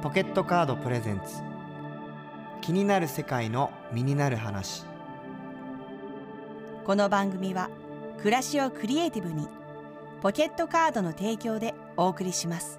ポケットカードプレゼンツ。気になる世界の身になる話。この番組は暮らしをクリエイティブにポケットカードの提供でお送りします。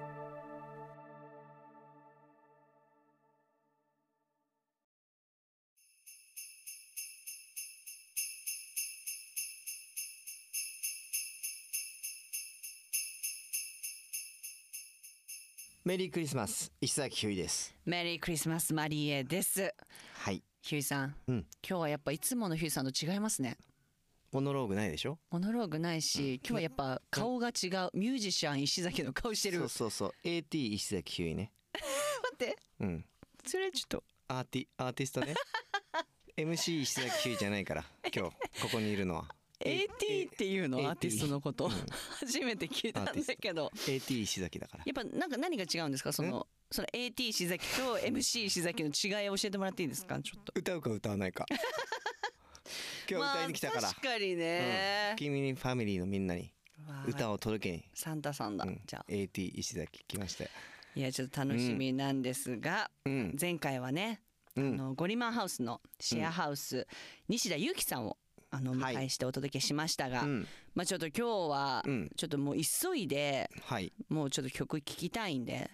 メリークリスマス石崎ひゅういです。メリークリスマスマリエです。はい。ヒューイさん、うん。今日はやっぱいつものヒューイさんと違いますね。モノローグないでしょ？モノローグないし、今日はやっぱ顔が違うミュージシャン石崎の顔してる。そうそうそう。AT 石崎ひゅういね。待って。うん。それちょっと。アーティアーティストね。MC 石崎ひゅういじゃないから今日ここにいるのはっていうのアーティストのこと、うん。初めて聞いたんだけど。AT 石崎だから。やっぱなんか何が違うんですか？そのその AT 石崎と MC 石崎の違いを教えてもらっていいですか？ちょっと。歌うか歌わないか。今日歌いに来たから、まあ、確かにね、君にファミリーのみんなに歌を届けに、サンタさんだ、うん。じゃあ。AT 石崎来ましたよ。いやちょっと楽しみなんですが、うん。前回はね、うん。あのゴリマンハウスのシェアハウス、西田裕樹さんをあの迎えしてお届けしましたが、うん。まあちょっと今日はうん。ちょっともう急いではい。もうちょっと曲聴きたいんで。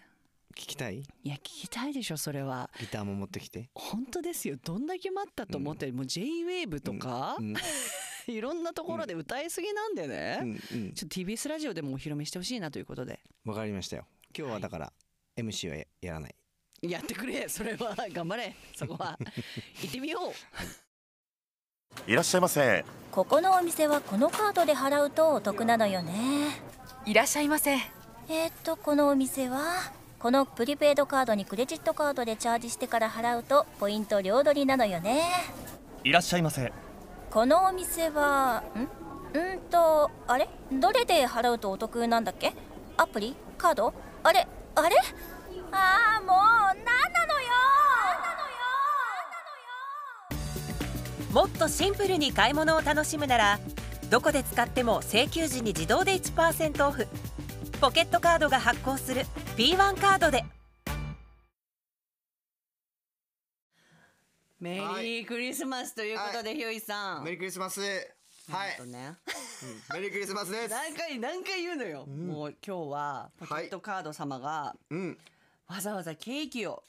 聞きたい？いや聴きたいでしょそれは。ギターも持ってきて。本当ですよ。どんだけ待ったと思って、もう J-WAVE とか、うん。いろんなところで歌いすぎなんでね、うん。うん。ちょっと TBS ラジオでもお披露目してほしいなということで。わかりましたよ。今日はだから MC はややらない。やってくれ。それは。頑張れ。そこは。行ってみよういらっしゃいませ。ここのお店はこのカードで払うとお得なのよね。いらっしゃいませ。えー、っとこのお店はこのプリペイドカードにクレジットカードでチャージしてから払うとポイント両取りなのよね。いらっしゃいませ。このお店はんうんとあれ？どれで払うとお得なんだっけ？アプリ？カード？あれ？あれ？ああもうなんなのよもっとシンプルに買い物を楽しむならどこで使っても請求時に自動で1%オフ。ポケットカードが発行する P1 カードで。メリークリスマスということで、ひゅういさん。メリークリスマス。はい。ね。メリークリスマスです。何回何回言うのよ、もう今日はポケットカード様がうん。わざわざケーキを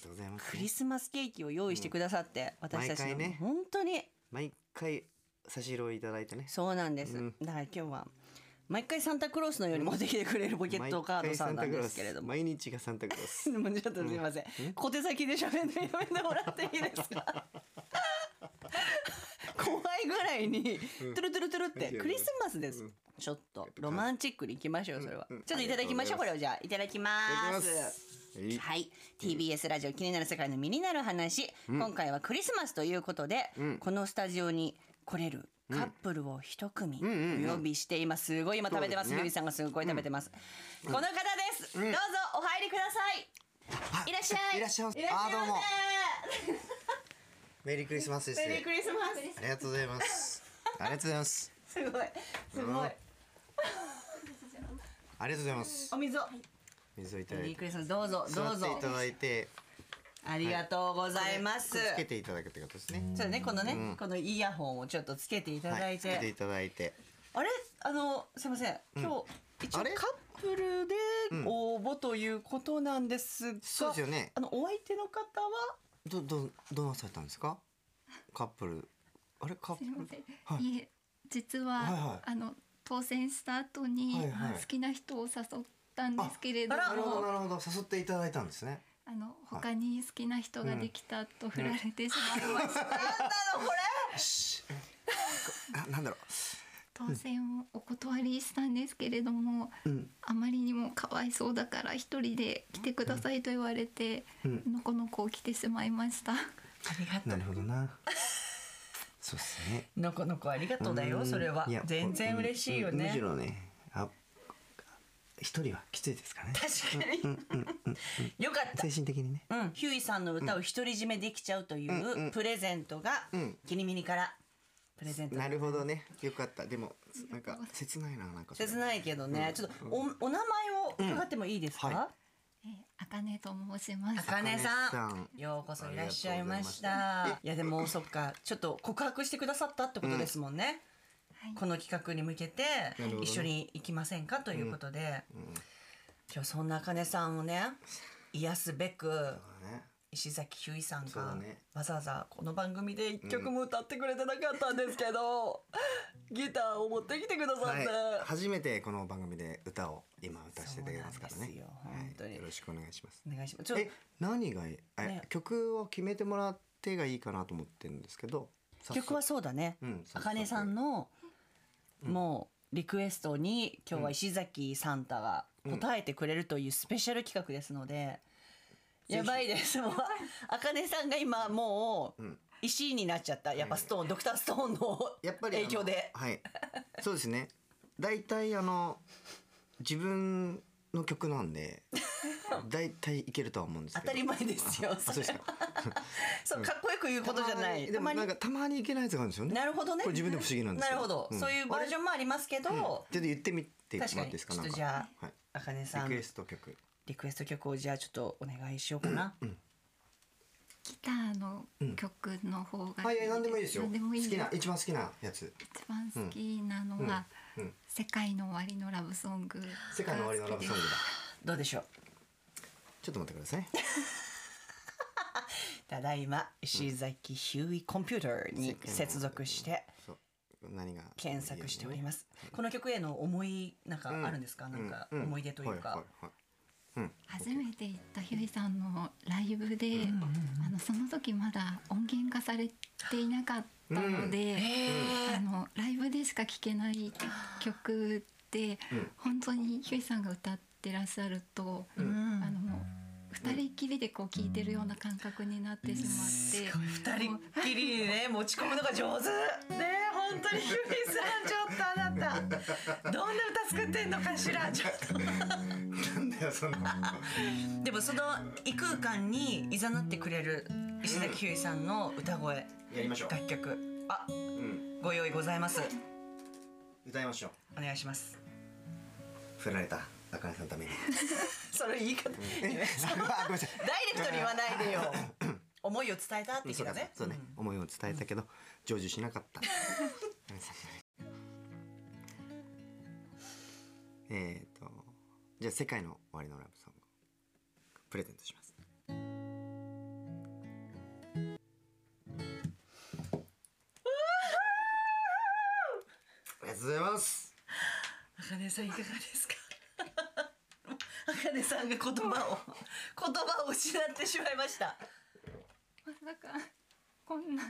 とうございます。クリスマスケーキを用意してくださって、私たちの。ね。本当に。毎回差し入れをいただいてね。そうなんです、うん。だから今日は毎回サンタクロースのように持ってきてくれるポケットカードさんなんですけれども。毎日がサンタクロース。でもちょっとすいません、小手先で喋ってやめてもらっていいですか？怖いぐらいにトゥルトゥルトゥルってクリスマスです、ちょっとロマンチックに行きましょうそれは、ちょっといただきましょうこれをじゃあ。いただきます。はい。はい、TBS ラジオ気になる世界の身になる話、今回はクリスマスということで、このスタジオに来れるカップルを一組お呼びしています。すごい今食べてます。そうですね。ゆいさんがすごい食べてます。この方です。どうぞお入りください。いらっしゃい。いらっしゃいませいらっしゃいませ。あどうも。メリークリスマスです。メリークリスマス。ありがとうございます。ありがとうございます。すごい。すごい。ありがとうございます。お水を。水をいただいて。メリークリスマスどうぞど座うぞっていただいて。ありがとうございます。つけていただくってことですね。そうねこのね、うん。このイヤホンをちょっとつけていただいて。はつけていただいて。あれ？あのすいません。今日、一応あれ？カップルで応募ということなんですが、そうですよね。あのお相手の方は？どどどうなされたんですか？カップル。あれ？カップル？すいません、はい。い、え実は、はいはい。あの当選した後に、はいはい。好きな人を誘ったんですけれども。あなるほどあなるほど。誘っていただいたんですね。の他に好きな人ができたと振られてしまいました、よし。あなんだろ当選をお断りしたんですけれども、ん。あまりにもかわいそうだから一人で来てくださいと言われて、のこのこ来てしまいました。ありがう。なるほどな。そうですね。のこのこありがとうだよそれは。いや全然嬉しいよね。むしろね。あ一人はきついですからね。確かに。よかった。精神的にね。うん、ヒューイさんの歌を独り占めできちゃうというプレゼントが、ん。キリミニからプレゼント。なるほどね。よかった。でもなんか切ないななんか切ないけどね、ちょっとおお名前を伺ってもいいですか、はあかねと申します。あかねさん。ん。ようこそいらっしゃいましありがとうございいやでもそっか。ちょっと告白してくださったってことですもんね、はいこの企画に向けて一緒に行きませんかということで、今日そんなあかねさんをね癒すべくね。石崎ひゅういさんがわざわざこの番組で一曲も歌ってくれてなかったんですけど、ギターを持ってきてくださって、はい、初めてこの番組で歌を今歌わせていただきますからね。よ本当に。はい、よろしくお願いします。お願いします。え何がいい？え、ね。曲を決めてもらってがいいかなと思ってるんですけど。曲はそうだね。うんあかねさんのもうリクエストに今日は石崎サンタが答えてくれるというスペシャル企画ですので、やばいです。もうあかねさんが今もう石になっちゃった。やっぱストーン、ドクターストーンのやっぱり影響で。はい。そうですね。大体あの自分の曲なんで 大体いけるとは思うんですけど。当たり前ですよあそうですか。そ うかっこよく言うことじゃない。でもなんかたまに。いけないやつがあるんですよね。なるほどね。これ自分でも不思議なんですけなるほど、ん。そういうバージョンもありますけど、ちょっと言ってみてもらっていいですかなんか。ちょっとじゃあはい、あかねさん。リクエスト曲。リクエスト曲をじゃあちょっとお願いしようかな、ギターの曲の方がはい何でもいいですよ。何でもいい好きな一番好きなやつ。一番好きなのは、うんうん世界の終わりのラブソング。世界の終わりのラブソングだ。どうでしょう？ちょっと待ってください ただいま石崎ヒューイコンピューターに接続して何が？検索しております。この曲への思いなんかあるんですか、なんか思い出というか、初めて行ったひゅういさんのライブで、あのその時まだ音源化されていなかったので、あのライブでしか聴けない曲で、本当にひゅういさんが歌ってらっしゃると、あの二人きりでこう聴いてるような感覚になってしまって、二人っきりにね持ち込むのが上手。ね本当にヒューイさんちょっとあなた。どんな歌作ってんのかしら？ちょっと。なんだよその。でもその異空間にいざなってくれる石崎ひゅーイさんの歌声。やりましょう。楽曲。あうん。ご用意ございます。歌いましょう。お願いします。振られたあかねさんのために。それ言い方。ダイレクトに言わないでよ。思いを伝えたって言うね。そうね、思いを伝えたけど成就しなかった。えっとじゃあ世界の終わりのラブソングプレゼントします。ありがとうございます。あかねさんいかがですか？あかねさんが言葉を言葉を失ってしまいました。まさかこんな。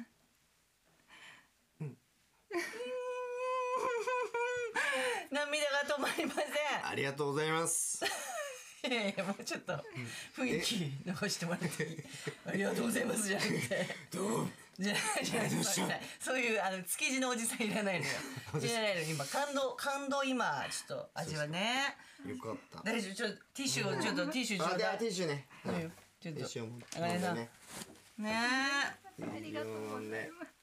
涙が止まりませありがとうございます。んいやいやもうちょっと雰囲気残してもらって ありがとうございますじゃなくて。どう？じゃあじそういうあの築地のおじさんいらないのよ。いらないの今感動感動今ちょっと味はね。よかった。大丈夫ちょっとティッシュをちょっとティッシュちょうだいティッシュね。っとティッシュを持って。ねね。ねありがとうございます。え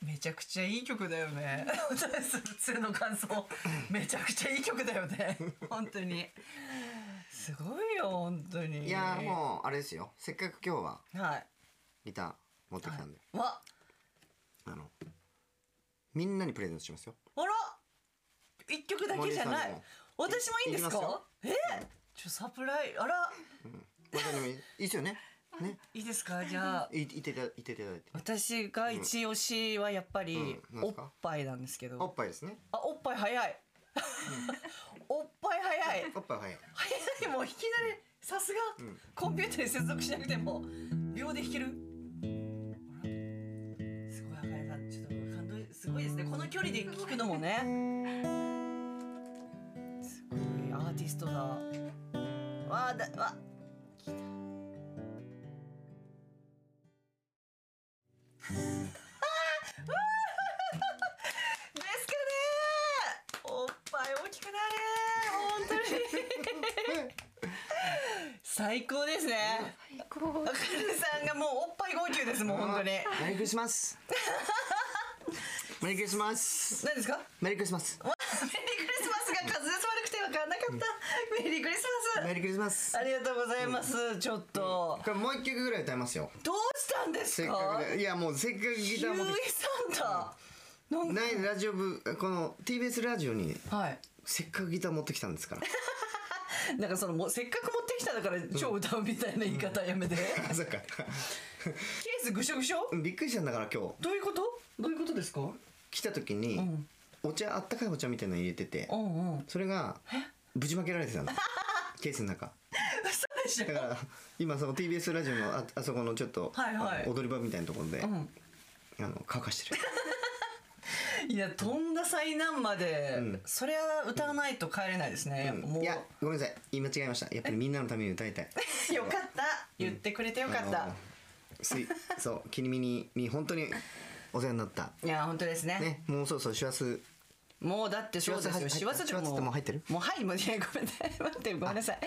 めちゃくちゃいい曲だよね。普通の感想。めちゃくちゃいい曲だよね。本当に。すごいよ本当に。いやーもうあれですよ。せっかく今日はうはい。ギター持ってきたんで、わあのみんなにプレゼントしますよ。あら。一曲だけじゃない。私もいいんですか？え？ちょサプライあら。これでもいい。いいですよね。ね。いいですか？じゃあ。いいていただいていただいて。私が一押しはやっぱりうん。なんおっぱいなんですけど、おっぱいですね。あおっぱい早い。おっぱい早い。おっぱい早い。早い。もう弾き慣れさすが、コンピューターに接続しなくても秒で弾けるすごいですね。この距離で聴くのもね。すごいアーティストだ。わあだわ。ですかね。おっぱい大きくなれ本当に。最高ですね。最高。あかねさんがもうおっぱい号泣ですもん本当に。メリークリスマス。メリークリスマス。何ですか？メリークリスマス。メリークリスマスが滑舌悪くて分かんなかった。メリリークリスマス。メリークリスマス。ありがとうございます、ちょっと、これもう一曲ぐらい歌いますよ。どうしたんですか？いやもうせっかくギター持って。サンタなんか。ないラジオ部この TBS ラジオにはい。せっかくギター持ってきたんですから なんかそのもうせっかく持ってきただから超歌うみたいな言い方やめて、ケ ーあそっか。スぐしょぐしょ？びっくりしたんだから今日。どういうこと？どういうことですか？来た時に、ん。お茶あったかいお茶みたいなの入れててうんうん。それがぶちまけられてたの。ケースの中。だから今その TBS ラジオのああそこのちょっと、はいはい。あの踊り場みたいなところで、うん。あの乾かしてるいやとんだ災難まで、ん。それは歌わないと帰れないですね、ういやごめんなさい。言い間違えました。やっぱりみんなのために歌いたい。よかった。言ってくれてよかった、すいそう君にに本当にお世話になった。いや本当ですね。ねもうそろそろ師走もうだってそうですよ。師走入ってもう入ってる？もうはいもういやごめんなさい待ってごめんなさい。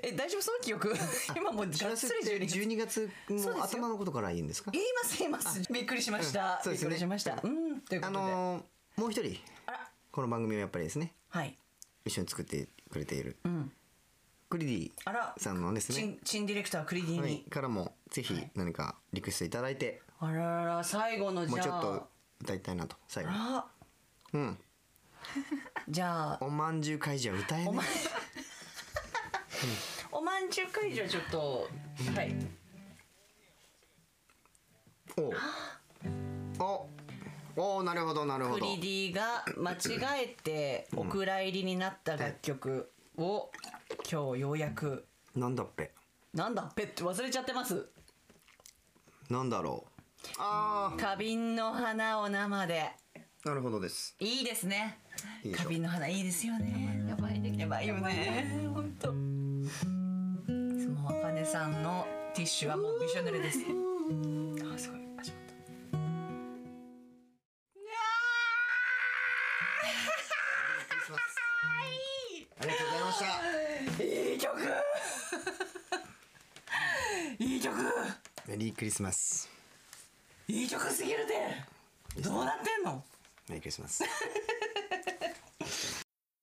え大丈夫？その記憶。今もうがっつりって12月12月の頭のことからいいんですか？言います言います。びっくりしました、びっくりしました。うんということで、あのーもう一人。あら。この番組をやっぱりですね。はい。一緒に作ってくれている。うん。クリディさんのですね。チンディレクタークリディに、はい、からもぜひ何かリクエストいただいて、あららら最後のじゃあ。もうちょっと歌いたいなと最後うん じゃあおまんじゅう会じゃ歌えねおまん おまんじゅう会じゃちょっとはい。お。お。おなるほどなるほど。クリディが間違えてお蔵入りになった楽曲を今日ようやく。なんだっぺ？なんだっぺって忘れちゃってます。なんだろう。あ花瓶の花を生で。あなるほどです。いいですねいい花瓶の花いいですよね。やばいでやばいよね。本当。もうあかねさんのティッシュはもうびしょ濡れです。あすごい始まったありがとうございましたいい曲。いい曲メリークリスマス。いい曲。すぎるで。どうなってんの？メリークリスマス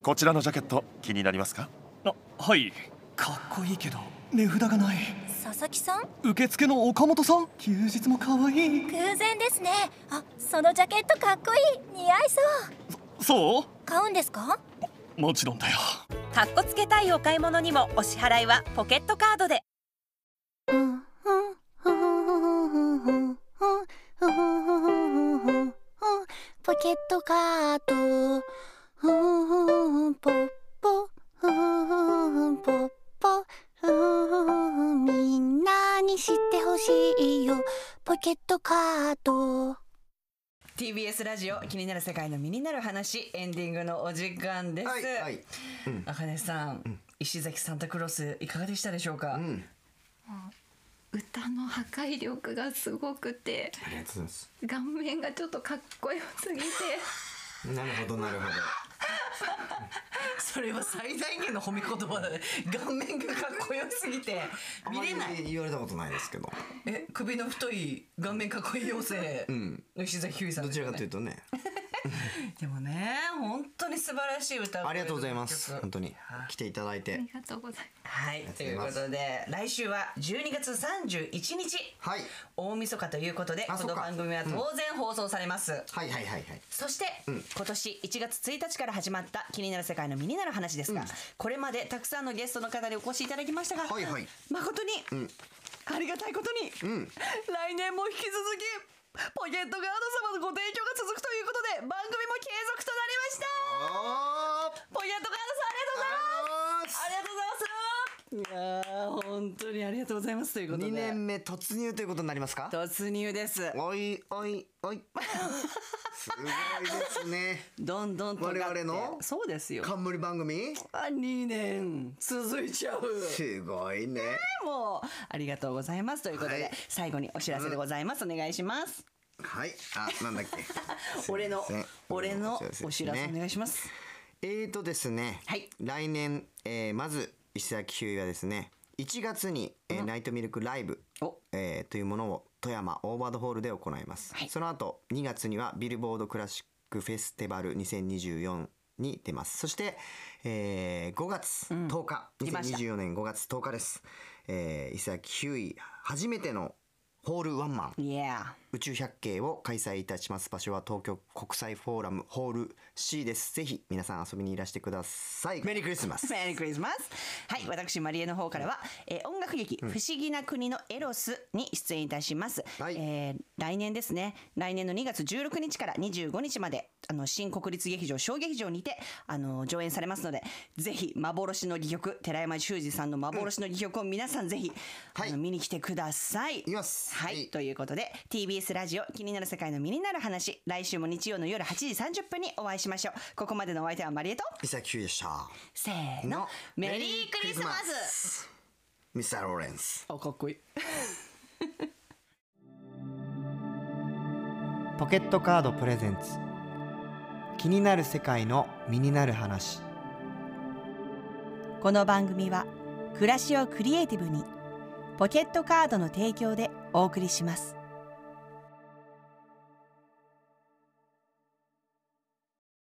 こちらのジャケット気になりますか？あはい。かっこいいけど値札がない。佐々木さん？受付の岡本さん？休日も可愛い。偶然ですね。あそのジャケットかっこいい。似合いそう。そ買うんですか？うもちろんだよ。かっこつけたいお買い物にもお支払いはポケットカードで TBS ラジオ気になる世界の身になる話エンディングのお時間です、はいはい。うん。あかねさん、石崎サンタクロースいかがでしたでしょうか、うん。歌の破壊力がすごくてありがとうございます。顔面がちょっとかっこよすぎて。なるほどなるほど それは最大限の褒め言葉だね顔面がかっこよすぎて見れない。言われたことないですけど。え首の太い顔面かっこいい妖精。うん。の石崎ひゅういさんどちらかというととね でもね本当に素晴らしい歌声ありがとうございます。曲。本当にはい。来ていただいて。ありがとうございまはいということで来週は12月31日。はい。大晦日ということでこの番組は当然放送されます、はいはいはいはい。そして、うん。今年1月1日から始まった気になる世界の身になる話ですが、うん。これまでたくさんのゲストの方にお越しいただきましたが、はいはい。誠に、うん。ありがたいことに、うん。来年も引き続きポケットガード様のご提供が続くということで番組も継続となりました。ポケットガードさんありがとうございます。ありがとうございます本当にありがとうございますということで。2年目突入ということになりますか？突入です。おいおいおい。すごいですね。どんどんと我々のそうですよ。冠番組？あ2年。続いちゃう。すごいね。もうありがとうございますということで、はい。最後にお知らせでございます、お願いします。はい。あなんだっけ？俺の俺のお知らせね。お願いします。えーとですね、はい。来年、えーまず石崎ひゅういはですね1月に、えーナイトミルクライブ、お。えーというものを富山オーバードホールで行います、はい。その後2月にはビルボードクラシックフェスティバル2024に出ます。そして、えー5月10日、出ました。2024年5月10日です、えー、伊崎ヒューイ初めてのホールワンマン。Yeah 宇宙百景を開催いたします場所は東京国際フォーラムホール C です。ぜひ皆さん遊びにいらしてください。メリークリスマスメリークリスマスはい私マリエの方からは、えー音楽劇、不思議な国のエロス」に出演いたします、はい。えー来年ですね。来年の2月16日から25日まであの新国立劇場小劇場にてあの上演されますのでぜひ幻の戯曲寺山修司さんの幻の戯曲を皆さんぜひ、はい。あの見に来てください。いきます。はい、はい。ということで TBS ラジオ気になる世界の身になる話。来週も日曜の夜8時30分にお会いしましょう。ここまでのお相手はマリエと。伊崎ヒュでした。せーのメリークリスマス。ミスターローレンス。あかっこいい。ポケットカードプレゼンツ。気になる世界の身になる話。この番組は暮らしをクリエイティブにポケットカードの提供でお送りします